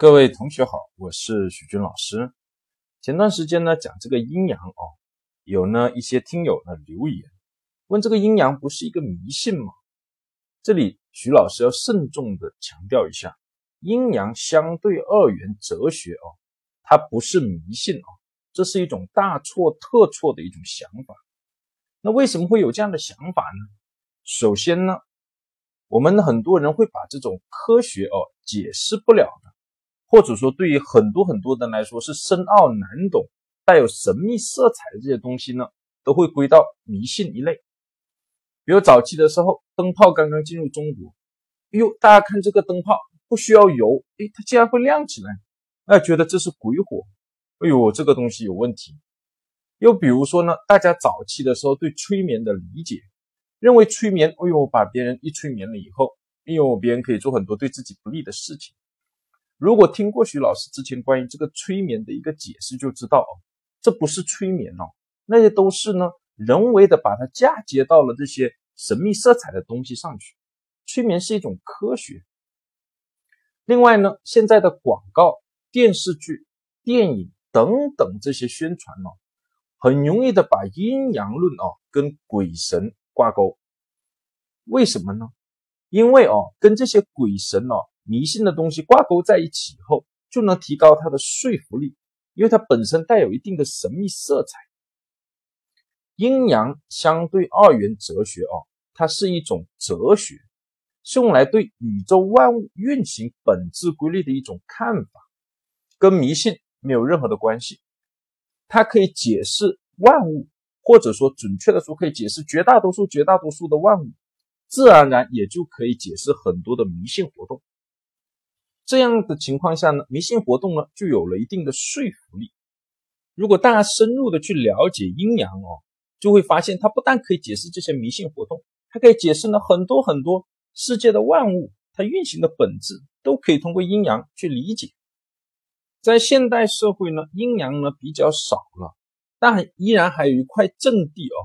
各位同学好，我是许军老师。前段时间呢讲这个阴阳哦，有呢一些听友呢留言问这个阴阳不是一个迷信吗？这里徐老师要慎重的强调一下，阴阳相对二元哲学哦，它不是迷信哦，这是一种大错特错的一种想法。那为什么会有这样的想法呢？首先呢，我们很多人会把这种科学哦解释不了的。或者说，对于很多很多人来说是深奥难懂、带有神秘色彩的这些东西呢，都会归到迷信一类。比如早期的时候，灯泡刚刚进入中国，哎呦，大家看这个灯泡不需要油，哎，它竟然会亮起来，那，觉得这是鬼火，哎呦，这个东西有问题。又比如说呢，大家早期的时候对催眠的理解，认为催眠，哎呦，把别人一催眠了以后，哎呦，别人可以做很多对自己不利的事情。如果听过徐老师之前关于这个催眠的一个解释，就知道哦，这不是催眠哦，那些都是呢人为的把它嫁接到了这些神秘色彩的东西上去。催眠是一种科学。另外呢，现在的广告、电视剧、电影等等这些宣传呢，很容易的把阴阳论哦跟鬼神挂钩。为什么呢？因为哦，跟这些鬼神哦。迷信的东西挂钩在一起以后，就能提高它的说服力，因为它本身带有一定的神秘色彩。阴阳相对二元哲学哦，它是一种哲学，是用来对宇宙万物运行本质规律的一种看法，跟迷信没有任何的关系。它可以解释万物，或者说准确的说，可以解释绝大多数、绝大多数的万物，自然而然也就可以解释很多的迷信活动。这样的情况下呢，迷信活动呢就有了一定的说服力。如果大家深入的去了解阴阳哦，就会发现它不但可以解释这些迷信活动，还可以解释呢很多很多世界的万物它运行的本质，都可以通过阴阳去理解。在现代社会呢，阴阳呢比较少了，但依然还有一块阵地哦，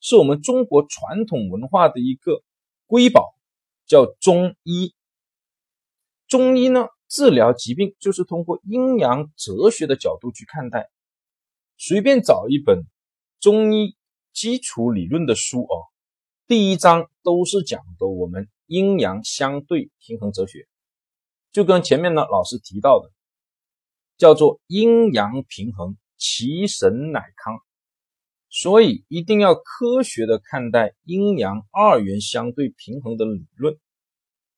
是我们中国传统文化的一个瑰宝，叫中医。中医呢，治疗疾病就是通过阴阳哲学的角度去看待。随便找一本中医基础理论的书哦，第一章都是讲的我们阴阳相对平衡哲学，就跟前面呢老师提到的，叫做阴阳平衡，其神乃康。所以一定要科学的看待阴阳二元相对平衡的理论。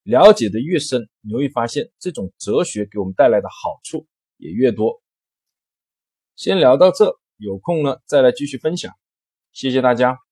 了解的越深，你会发现这种哲学给我们带来的好处也越多。先聊到这，有空呢再来继续分享。谢谢大家。